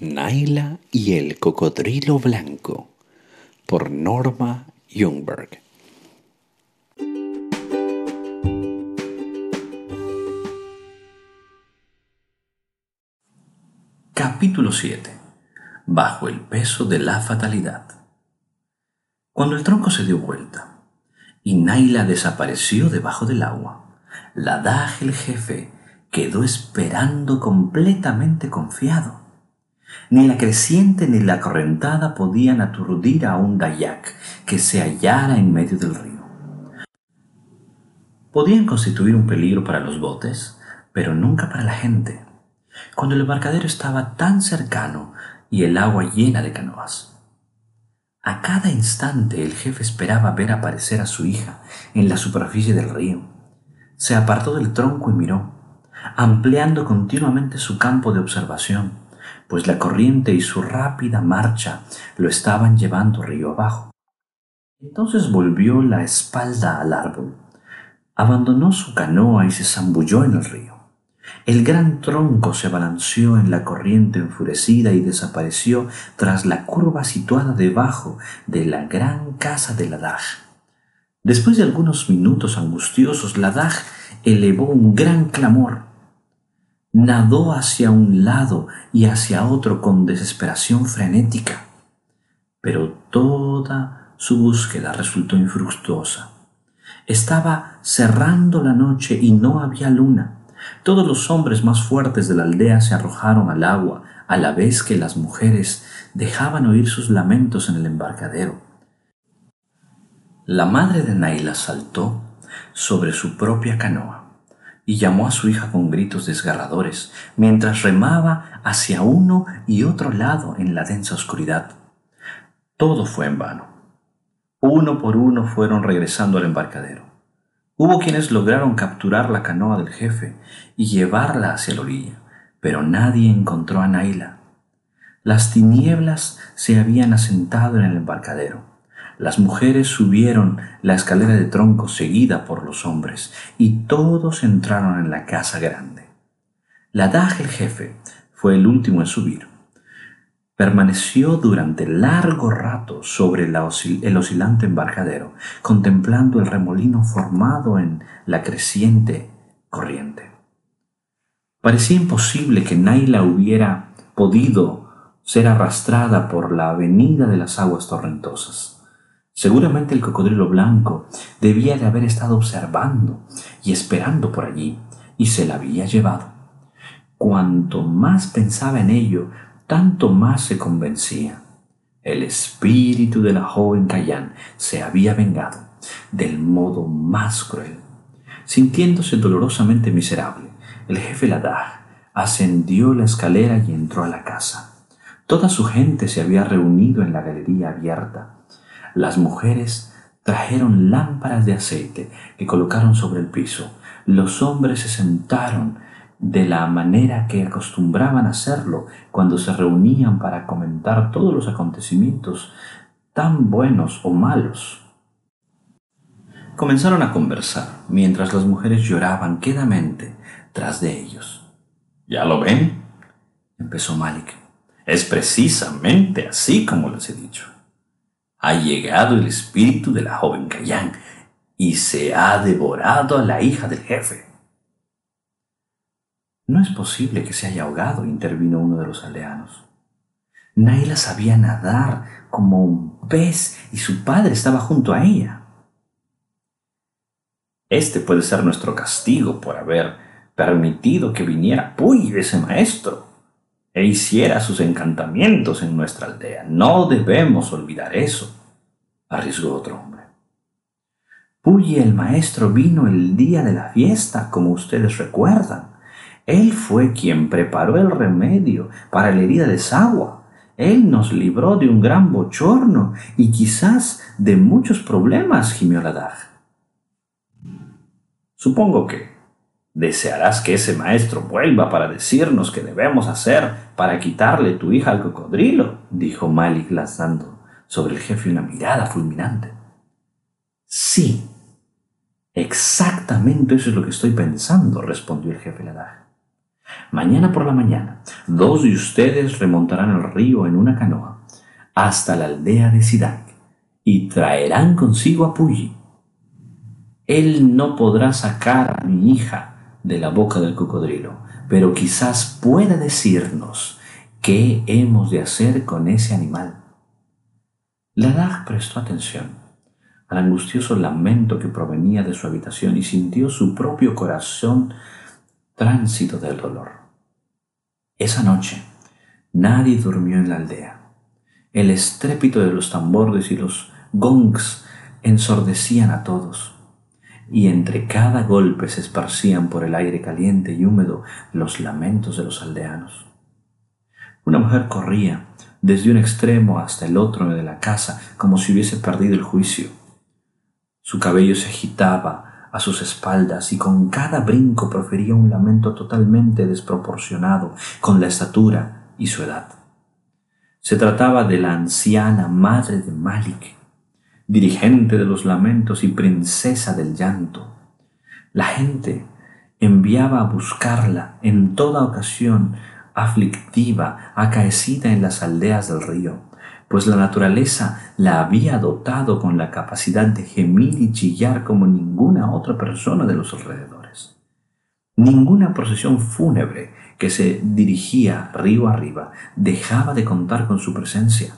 Naila y el cocodrilo blanco por Norma Jungberg. Capítulo 7. Bajo el peso de la fatalidad. Cuando el tronco se dio vuelta y Naila desapareció debajo del agua, Ladaj el jefe quedó esperando completamente confiado. Ni la creciente ni la correntada podían aturdir a un dayak que se hallara en medio del río. Podían constituir un peligro para los botes, pero nunca para la gente, cuando el embarcadero estaba tan cercano y el agua llena de canoas. A cada instante el jefe esperaba ver aparecer a su hija en la superficie del río. Se apartó del tronco y miró, ampliando continuamente su campo de observación pues la corriente y su rápida marcha lo estaban llevando río abajo. Entonces volvió la espalda al árbol, abandonó su canoa y se zambulló en el río. El gran tronco se balanceó en la corriente enfurecida y desapareció tras la curva situada debajo de la gran casa de Ladaj. Después de algunos minutos angustiosos, Ladaj elevó un gran clamor nadó hacia un lado y hacia otro con desesperación frenética, pero toda su búsqueda resultó infructuosa. Estaba cerrando la noche y no había luna. Todos los hombres más fuertes de la aldea se arrojaron al agua, a la vez que las mujeres dejaban oír sus lamentos en el embarcadero. La madre de Naila saltó sobre su propia canoa y llamó a su hija con gritos desgarradores, mientras remaba hacia uno y otro lado en la densa oscuridad. Todo fue en vano. Uno por uno fueron regresando al embarcadero. Hubo quienes lograron capturar la canoa del jefe y llevarla hacia la orilla, pero nadie encontró a Naila. Las tinieblas se habían asentado en el embarcadero las mujeres subieron la escalera de tronco seguida por los hombres y todos entraron en la casa grande. La Daj, el jefe, fue el último en subir. Permaneció durante largo rato sobre el oscilante embarcadero, contemplando el remolino formado en la creciente corriente. Parecía imposible que Naila hubiera podido ser arrastrada por la avenida de las aguas torrentosas. Seguramente el cocodrilo blanco debía de haber estado observando y esperando por allí, y se la había llevado. Cuanto más pensaba en ello, tanto más se convencía. El espíritu de la joven Cayán se había vengado del modo más cruel. Sintiéndose dolorosamente miserable, el jefe Ladaj ascendió la escalera y entró a la casa. Toda su gente se había reunido en la galería abierta las mujeres trajeron lámparas de aceite que colocaron sobre el piso. Los hombres se sentaron de la manera que acostumbraban hacerlo cuando se reunían para comentar todos los acontecimientos, tan buenos o malos. Comenzaron a conversar mientras las mujeres lloraban quedamente tras de ellos. ¿Ya lo ven? empezó Malik. Es precisamente así como les he dicho ha llegado el espíritu de la joven Cayán y se ha devorado a la hija del jefe. No es posible que se haya ahogado, intervino uno de los aldeanos. Naila sabía nadar como un pez y su padre estaba junto a ella. Este puede ser nuestro castigo por haber permitido que viniera Puy, ese maestro, e hiciera sus encantamientos en nuestra aldea. No debemos olvidar eso, arriesgó otro hombre. Puyi el maestro vino el día de la fiesta, como ustedes recuerdan. Él fue quien preparó el remedio para la herida de Sagua. Él nos libró de un gran bochorno y quizás de muchos problemas, gimió la Supongo que desearás que ese maestro vuelva para decirnos qué debemos hacer para quitarle tu hija al cocodrilo, dijo Malik lanzando sobre el jefe una mirada fulminante. Sí, exactamente eso es lo que estoy pensando, respondió el jefe Ladaj. Mañana por la mañana, dos de ustedes remontarán el río en una canoa hasta la aldea de Sidak y traerán consigo a Puyi. Él no podrá sacar a mi hija de la boca del cocodrilo, pero quizás pueda decirnos qué hemos de hacer con ese animal. Ladaj prestó atención al angustioso lamento que provenía de su habitación y sintió su propio corazón tránsito del dolor. Esa noche nadie durmió en la aldea. El estrépito de los tambores y los gongs ensordecían a todos, y entre cada golpe se esparcían por el aire caliente y húmedo los lamentos de los aldeanos. Una mujer corría desde un extremo hasta el otro de la casa como si hubiese perdido el juicio. Su cabello se agitaba a sus espaldas y con cada brinco profería un lamento totalmente desproporcionado con la estatura y su edad. Se trataba de la anciana madre de Malik, dirigente de los lamentos y princesa del llanto. La gente enviaba a buscarla en toda ocasión aflictiva, acaecida en las aldeas del río, pues la naturaleza la había dotado con la capacidad de gemir y chillar como ninguna otra persona de los alrededores. Ninguna procesión fúnebre que se dirigía río arriba dejaba de contar con su presencia.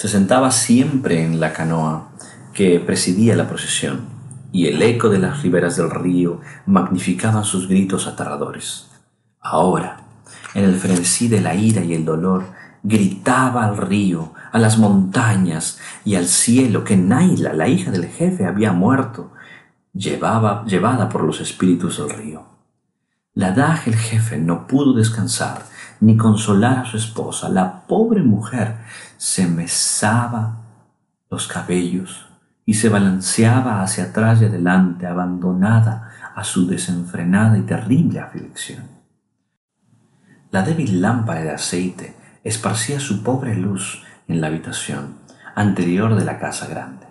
Se sentaba siempre en la canoa que presidía la procesión, y el eco de las riberas del río magnificaba sus gritos aterradores. Ahora, en el frenesí de la ira y el dolor, gritaba al río, a las montañas y al cielo que Naila, la hija del jefe, había muerto, llevada por los espíritus del río. La Daj, el jefe, no pudo descansar ni consolar a su esposa. La pobre mujer se mesaba los cabellos y se balanceaba hacia atrás y adelante, abandonada a su desenfrenada y terrible aflicción. La débil lámpara de aceite esparcía su pobre luz en la habitación anterior de la casa grande.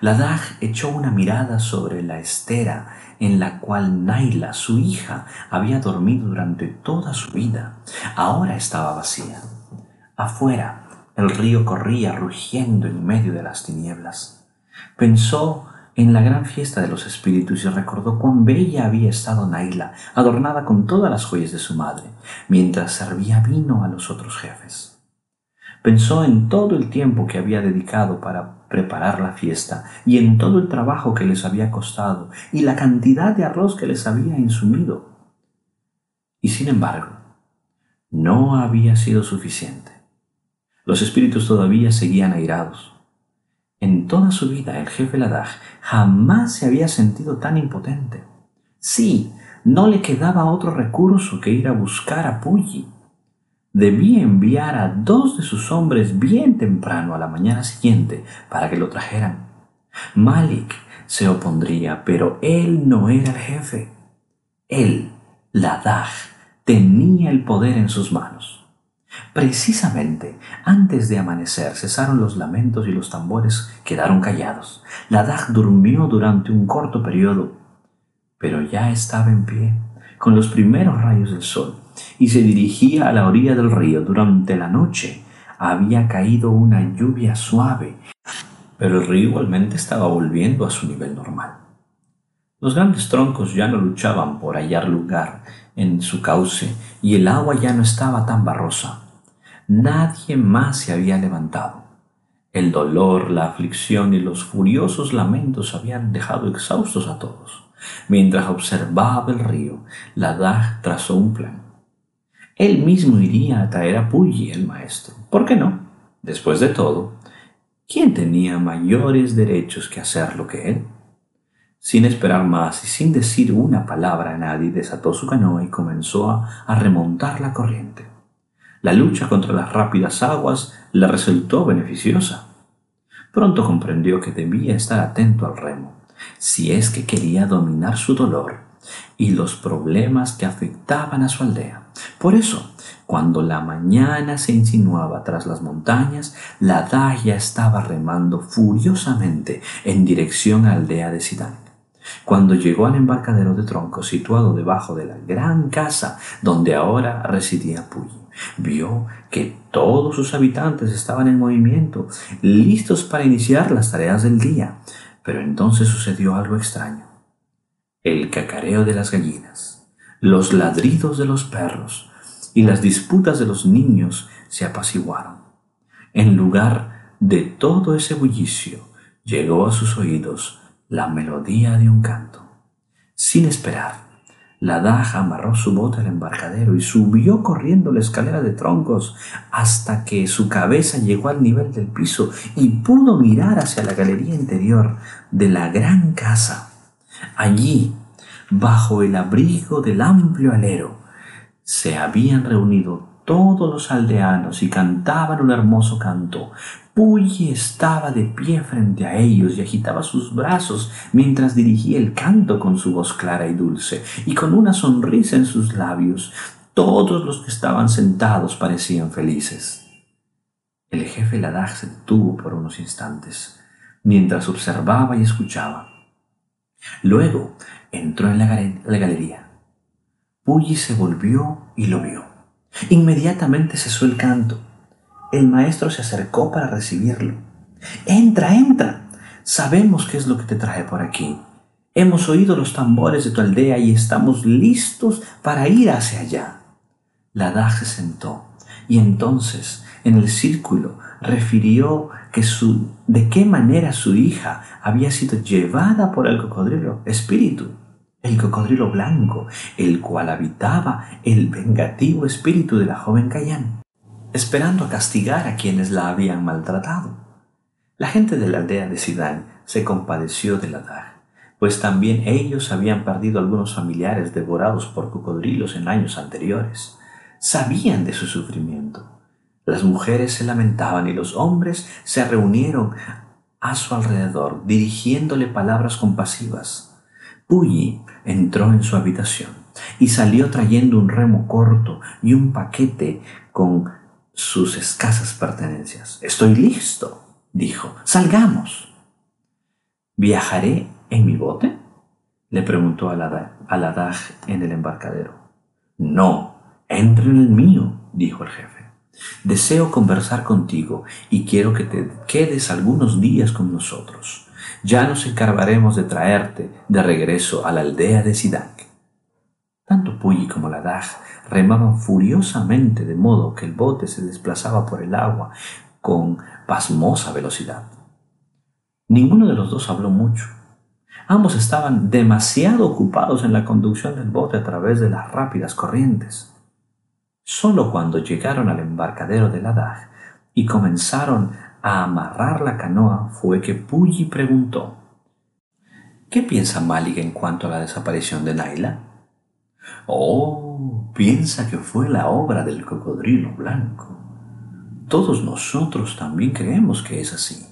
La Daj echó una mirada sobre la estera en la cual Naila, su hija, había dormido durante toda su vida. Ahora estaba vacía. Afuera, el río corría rugiendo en medio de las tinieblas. Pensó en la gran fiesta de los espíritus y recordó cuán bella había estado Naila, adornada con todas las joyas de su madre, mientras servía vino a los otros jefes. Pensó en todo el tiempo que había dedicado para preparar la fiesta y en todo el trabajo que les había costado y la cantidad de arroz que les había insumido. Y sin embargo, no había sido suficiente. Los espíritus todavía seguían airados en toda su vida el jefe Ladaj jamás se había sentido tan impotente. Sí, no le quedaba otro recurso que ir a buscar a Puyi. Debía enviar a dos de sus hombres bien temprano a la mañana siguiente para que lo trajeran. Malik se opondría, pero él no era el jefe. Él, Ladaj, tenía el poder en sus manos. Precisamente antes de amanecer cesaron los lamentos y los tambores quedaron callados. La Daj durmió durante un corto periodo, pero ya estaba en pie, con los primeros rayos del sol, y se dirigía a la orilla del río. Durante la noche había caído una lluvia suave, pero el río igualmente estaba volviendo a su nivel normal. Los grandes troncos ya no luchaban por hallar lugar en su cauce y el agua ya no estaba tan barrosa. Nadie más se había levantado. El dolor, la aflicción y los furiosos lamentos habían dejado exhaustos a todos. Mientras observaba el río, la Daj trazó un plan. Él mismo iría a traer a Puyi, el maestro. ¿Por qué no? Después de todo, ¿quién tenía mayores derechos que hacerlo que él? Sin esperar más y sin decir una palabra a nadie, desató su canoa y comenzó a, remontar la corriente. La lucha contra las rápidas aguas le resultó beneficiosa. Pronto comprendió que debía estar atento al remo, si es que quería dominar su dolor y los problemas que afectaban a su aldea. Por eso, cuando la mañana se insinuaba tras las montañas, la Daya estaba remando furiosamente en dirección a la aldea de Sidán. Cuando llegó al embarcadero de troncos situado debajo de la gran casa donde ahora residía Puyi, vio que todos sus habitantes estaban en movimiento, listos para iniciar las tareas del día. Pero entonces sucedió algo extraño. El cacareo de las gallinas, los ladridos de los perros y las disputas de los niños se apaciguaron. En lugar de todo ese bullicio, llegó a sus oídos la melodía de un canto. Sin esperar, la daja amarró su bote al embarcadero y subió corriendo la escalera de troncos hasta que su cabeza llegó al nivel del piso y pudo mirar hacia la galería interior de la gran casa. Allí, bajo el abrigo del amplio alero, se habían reunido todos los aldeanos y cantaban un hermoso canto. Puyi estaba de pie frente a ellos y agitaba sus brazos mientras dirigía el canto con su voz clara y dulce, y con una sonrisa en sus labios. Todos los que estaban sentados parecían felices. El jefe Ladaj se detuvo por unos instantes, mientras observaba y escuchaba. Luego entró en la, galería. Puyi se volvió y lo vio. Inmediatamente cesó el canto. El maestro se acercó para recibirlo. Entra, entra. Sabemos qué es lo que te trae por aquí. Hemos oído los tambores de tu aldea y estamos listos para ir hacia allá. La Daj se sentó y entonces en el círculo refirió que su, de qué manera su hija había sido llevada por el cocodrilo espíritu el cocodrilo blanco, el cual habitaba el vengativo espíritu de la joven Cayán, esperando castigar a quienes la habían maltratado. La gente de la aldea de Sidán se compadeció de la Dag, pues también ellos habían perdido algunos familiares devorados por cocodrilos en años anteriores. Sabían de su sufrimiento. Las mujeres se lamentaban y los hombres se reunieron a su alrededor, dirigiéndole palabras compasivas. Puyi entró en su habitación y salió trayendo un remo corto y un paquete con sus escasas pertenencias. Estoy listo, dijo. Salgamos. ¿Viajaré en mi bote? le preguntó a la en el embarcadero. No, entre en el mío, dijo el jefe. Deseo conversar contigo y quiero que te quedes algunos días con nosotros ya nos encargaremos de traerte de regreso a la aldea de Sidak. Tanto Puyi como la Daj remaban furiosamente de modo que el bote se desplazaba por el agua con pasmosa velocidad. Ninguno de los dos habló mucho. Ambos estaban demasiado ocupados en la conducción del bote a través de las rápidas corrientes. Solo cuando llegaron al embarcadero de la Daj y comenzaron a amarrar la canoa fue que Puyi preguntó, ¿Qué piensa Malik en cuanto a la desaparición de Naila? Oh, piensa que fue la obra del cocodrilo blanco. Todos nosotros también creemos que es así.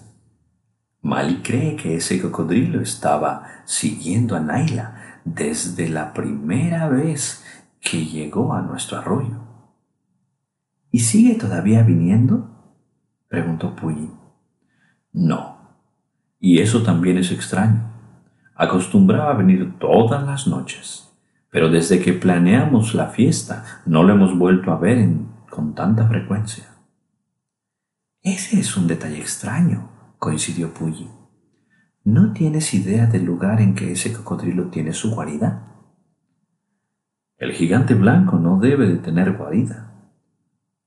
Malik cree que ese cocodrilo estaba siguiendo a Naila desde la primera vez que llegó a nuestro arroyo. ¿Y sigue todavía viniendo? preguntó Puyi. No. Y eso también es extraño. Acostumbraba a venir todas las noches, pero desde que planeamos la fiesta no lo hemos vuelto a ver con tanta frecuencia. Ese es un detalle extraño, coincidió Puyi. ¿No tienes idea del lugar en que ese cocodrilo tiene su guarida? El gigante blanco no debe de tener guarida.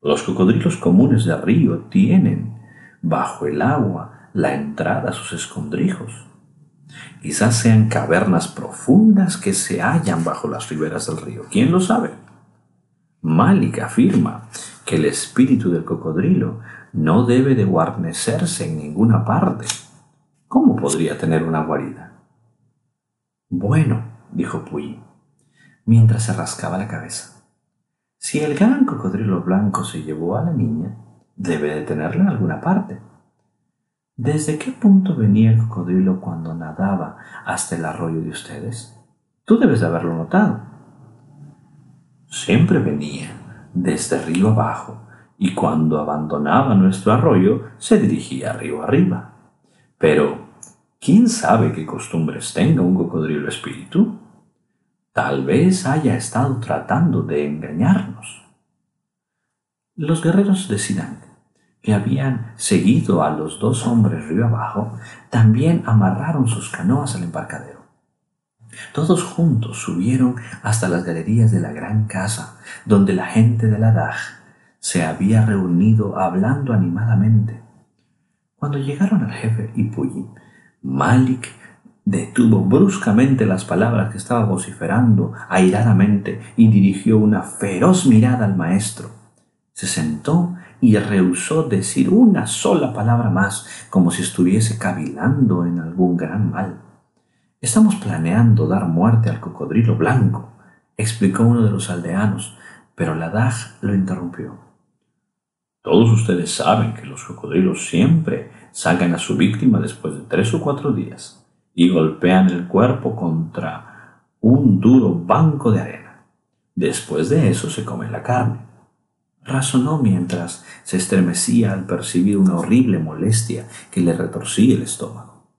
Los cocodrilos comunes de río tienen bajo el agua la entrada a sus escondrijos. Quizás sean cavernas profundas que se hallan bajo las riberas del río. ¿Quién lo sabe? Malik afirma que el espíritu del cocodrilo no debe de guarnecerse en ninguna parte. ¿Cómo podría tener una guarida? Bueno, dijo Puyi, mientras se rascaba la cabeza. Si el gran cocodrilo blanco se llevó a la niña, debe de tenerla en alguna parte. ¿Desde qué punto venía el cocodrilo cuando nadaba hasta el arroyo de ustedes? Tú debes de haberlo notado. Siempre venía desde río abajo y cuando abandonaba nuestro arroyo se dirigía río arriba. Pero, ¿Quién sabe qué costumbres tenga un cocodrilo espíritu? Tal vez haya estado tratando de engañarnos. Los guerreros de Sidán, que habían seguido a los dos hombres río abajo, también amarraron sus canoas al embarcadero. Todos juntos subieron hasta las galerías de la gran casa, donde la gente de la Daj se había reunido hablando animadamente. Cuando llegaron al jefe Ipuyi, Malik detuvo bruscamente las palabras que estaba vociferando airadamente y dirigió una feroz mirada al maestro. Se sentó y rehusó decir una sola palabra más, como si estuviese cavilando en algún gran mal. Estamos planeando dar muerte al cocodrilo blanco, explicó uno de los aldeanos, pero la Daj lo interrumpió. Todos ustedes saben que los cocodrilos siempre sacan a su víctima después de tres o cuatro días y golpean el cuerpo contra un duro banco de arena. Después de eso se come la carne. Razonó mientras se estremecía al percibir una horrible molestia que le retorcía el estómago.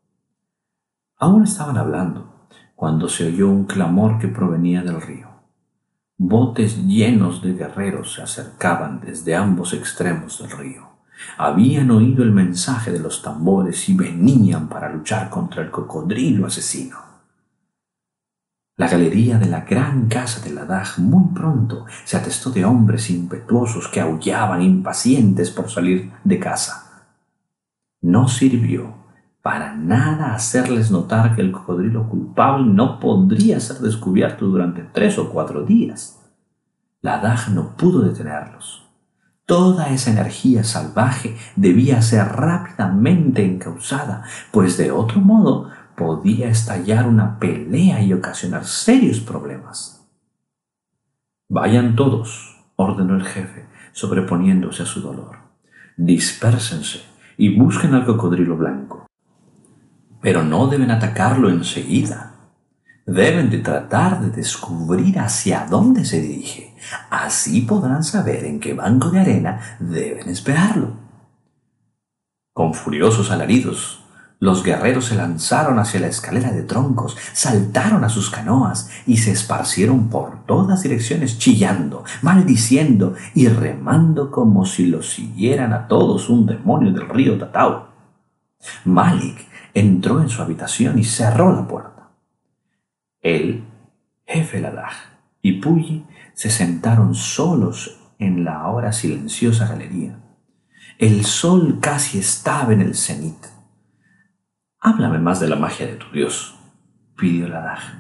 Aún estaban hablando cuando se oyó un clamor que provenía del río. Botes llenos de guerreros se acercaban desde ambos extremos del río. Habían oído el mensaje de los tambores y venían para luchar contra el cocodrilo asesino. La galería de la gran casa de la Daj muy pronto se atestó de hombres impetuosos que aullaban impacientes por salir de casa. No sirvió para nada hacerles notar que el cocodrilo culpable no podría ser descubierto durante tres o cuatro días. La Daj no pudo detenerlos. Toda esa energía salvaje debía ser rápidamente encauzada, pues de otro modo podía estallar una pelea y ocasionar serios problemas. Vayan todos, ordenó el jefe, sobreponiéndose a su dolor. Dispérsense y busquen al cocodrilo blanco. Pero no deben atacarlo enseguida. Deben de tratar de descubrir hacia dónde se dirige. Así podrán saber en qué banco de arena deben esperarlo. Con furiosos alaridos, los guerreros se lanzaron hacia la escalera de troncos, saltaron a sus canoas y se esparcieron por todas direcciones chillando, maldiciendo y remando como si los siguieran a todos un demonio del río Tatao. Malik entró en su habitación y cerró la puerta. Él, jefe Ladaj y Puyi se sentaron solos en la ahora silenciosa galería. El sol casi estaba en el cenit. Háblame más de la magia de tu Dios, pidió Ladaj.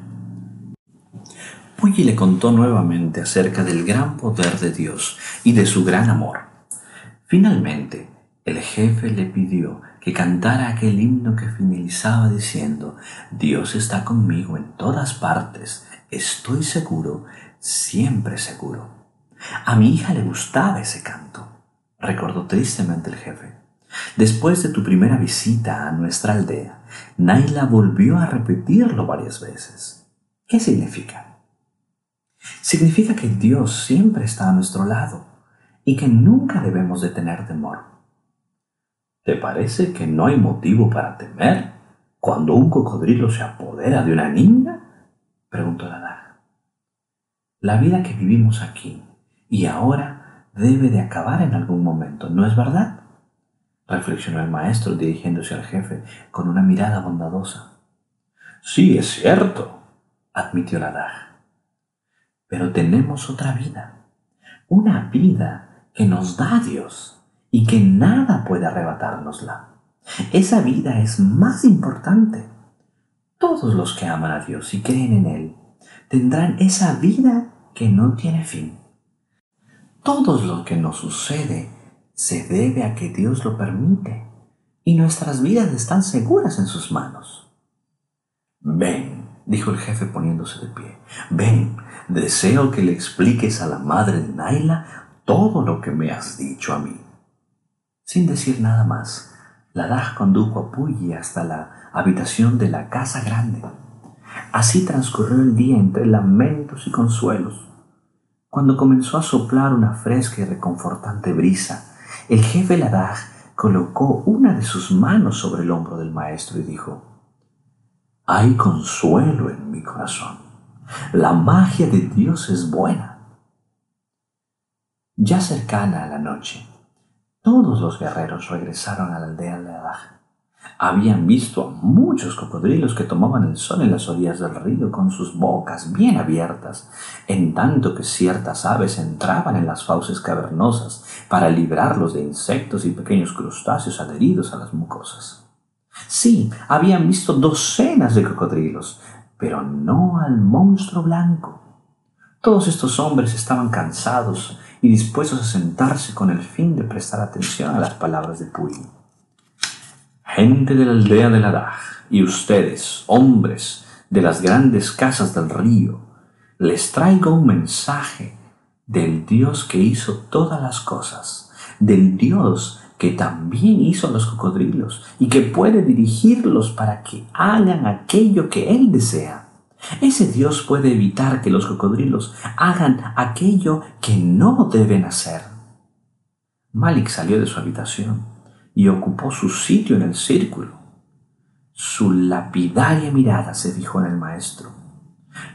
Puyi le contó nuevamente acerca del gran poder de Dios y de su gran amor. Finalmente, el jefe le pidió que cantara aquel himno que finalizaba diciendo, Dios está conmigo en todas partes, estoy seguro, siempre seguro. A mi hija le gustaba ese canto, recordó tristemente el jefe. Después de tu primera visita a nuestra aldea, Naila volvió a repetirlo varias veces. ¿Qué significa? Significa que Dios siempre está a nuestro lado y que nunca debemos de tener temor. ¿Te parece que no hay motivo para temer cuando un cocodrilo se apodera de una niña? preguntó la daga. La vida que vivimos aquí y ahora debe de acabar en algún momento, ¿no es verdad? Reflexionó el maestro dirigiéndose al jefe con una mirada bondadosa. Sí, es cierto, admitió la daga. Pero tenemos otra vida, una vida que nos da Dios y que nada puede arrebatárnosla. Esa vida es más importante. Todos los que aman a Dios y creen en Él tendrán esa vida que no tiene fin. Todo lo que nos sucede se debe a que Dios lo permite y nuestras vidas están seguras en sus manos. Ven, dijo el jefe poniéndose de pie, ven, deseo que le expliques a la madre de Naila todo lo que me has dicho a mí. Sin decir nada más, la Daj condujo a Puyi hasta la habitación de la casa grande. Así transcurrió el día entre lamentos y consuelos. Cuando comenzó a soplar una fresca y reconfortante brisa, el jefe Ladaj colocó una de sus manos sobre el hombro del maestro y dijo, Hay consuelo en mi corazón. La magia de Dios es buena. Ya cercana a la noche, todos los guerreros regresaron a la aldea de Adaj. Habían visto a muchos cocodrilos que tomaban el sol en las orillas del río con sus bocas bien abiertas, en tanto que ciertas aves entraban en las fauces cavernosas para librarlos de insectos y pequeños crustáceos adheridos a las mucosas. Sí, habían visto docenas de cocodrilos, pero no al monstruo blanco. Todos estos hombres estaban cansados y dispuestos a sentarse con el fin de prestar atención a las palabras de Puy. Gente de la aldea de Ladaj y ustedes, hombres de las grandes casas del río, les traigo un mensaje del Dios que hizo todas las cosas, del Dios que también hizo los cocodrilos y que puede dirigirlos para que hagan aquello que Él desea. Ese Dios puede evitar que los cocodrilos hagan aquello que no deben hacer. Malik salió de su habitación y ocupó su sitio en el círculo. Su lapidaria mirada se fijó en el maestro,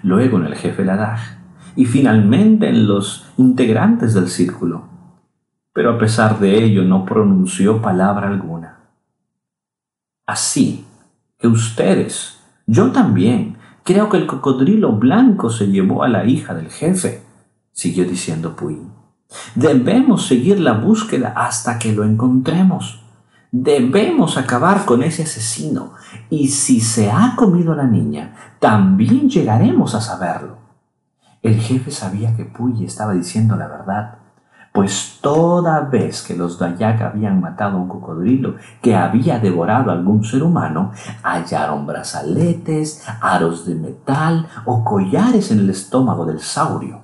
luego en el jefe Ladaj y finalmente en los integrantes del círculo pero a pesar de ello no pronunció palabra alguna. Así que ustedes, yo también, creo que el cocodrilo blanco se llevó a la hija del jefe, siguió diciendo Puy. Debemos seguir la búsqueda hasta que lo encontremos. Debemos acabar con ese asesino y si se ha comido a la niña, también llegaremos a saberlo. El jefe sabía que Puy estaba diciendo la verdad pues toda vez que los Dayak habían matado a un cocodrilo que había devorado a algún ser humano, hallaron brazaletes, aros de metal o collares en el estómago del saurio.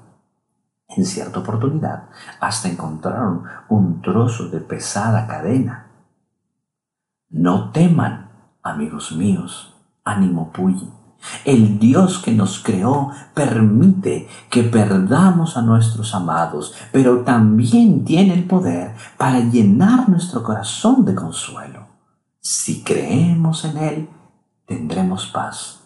En cierta oportunidad, hasta encontraron un trozo de pesada cadena. No teman, amigos míos, ánimo Puyi el Dios que nos creó permite que perdamos a nuestros amados, pero también tiene el poder para llenar nuestro corazón de consuelo. Si creemos en Él, tendremos paz.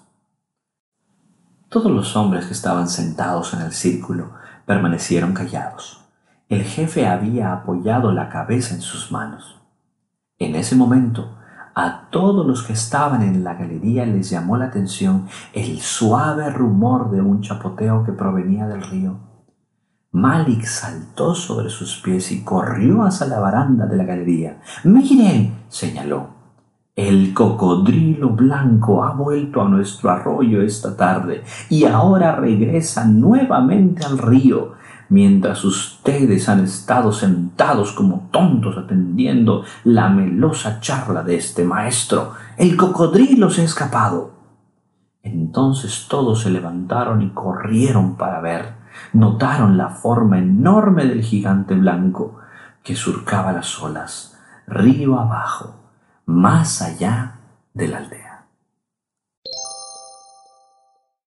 Todos los hombres que estaban sentados en el círculo permanecieron callados. El jefe había apoyado la cabeza en sus manos. En ese momento, a todos los que estaban en la galería les llamó la atención el suave rumor de un chapoteo que provenía del río. Malik saltó sobre sus pies y corrió hacia la baranda de la galería. Miren, señaló, el cocodrilo blanco ha vuelto a nuestro arroyo esta tarde y ahora regresa nuevamente al río mientras ustedes han estado sentados como tontos atendiendo la melosa charla de este maestro. El cocodrilo se ha escapado. Entonces todos se levantaron y corrieron para ver. Notaron la forma enorme del gigante blanco que surcaba las olas, río abajo, más allá de la aldea.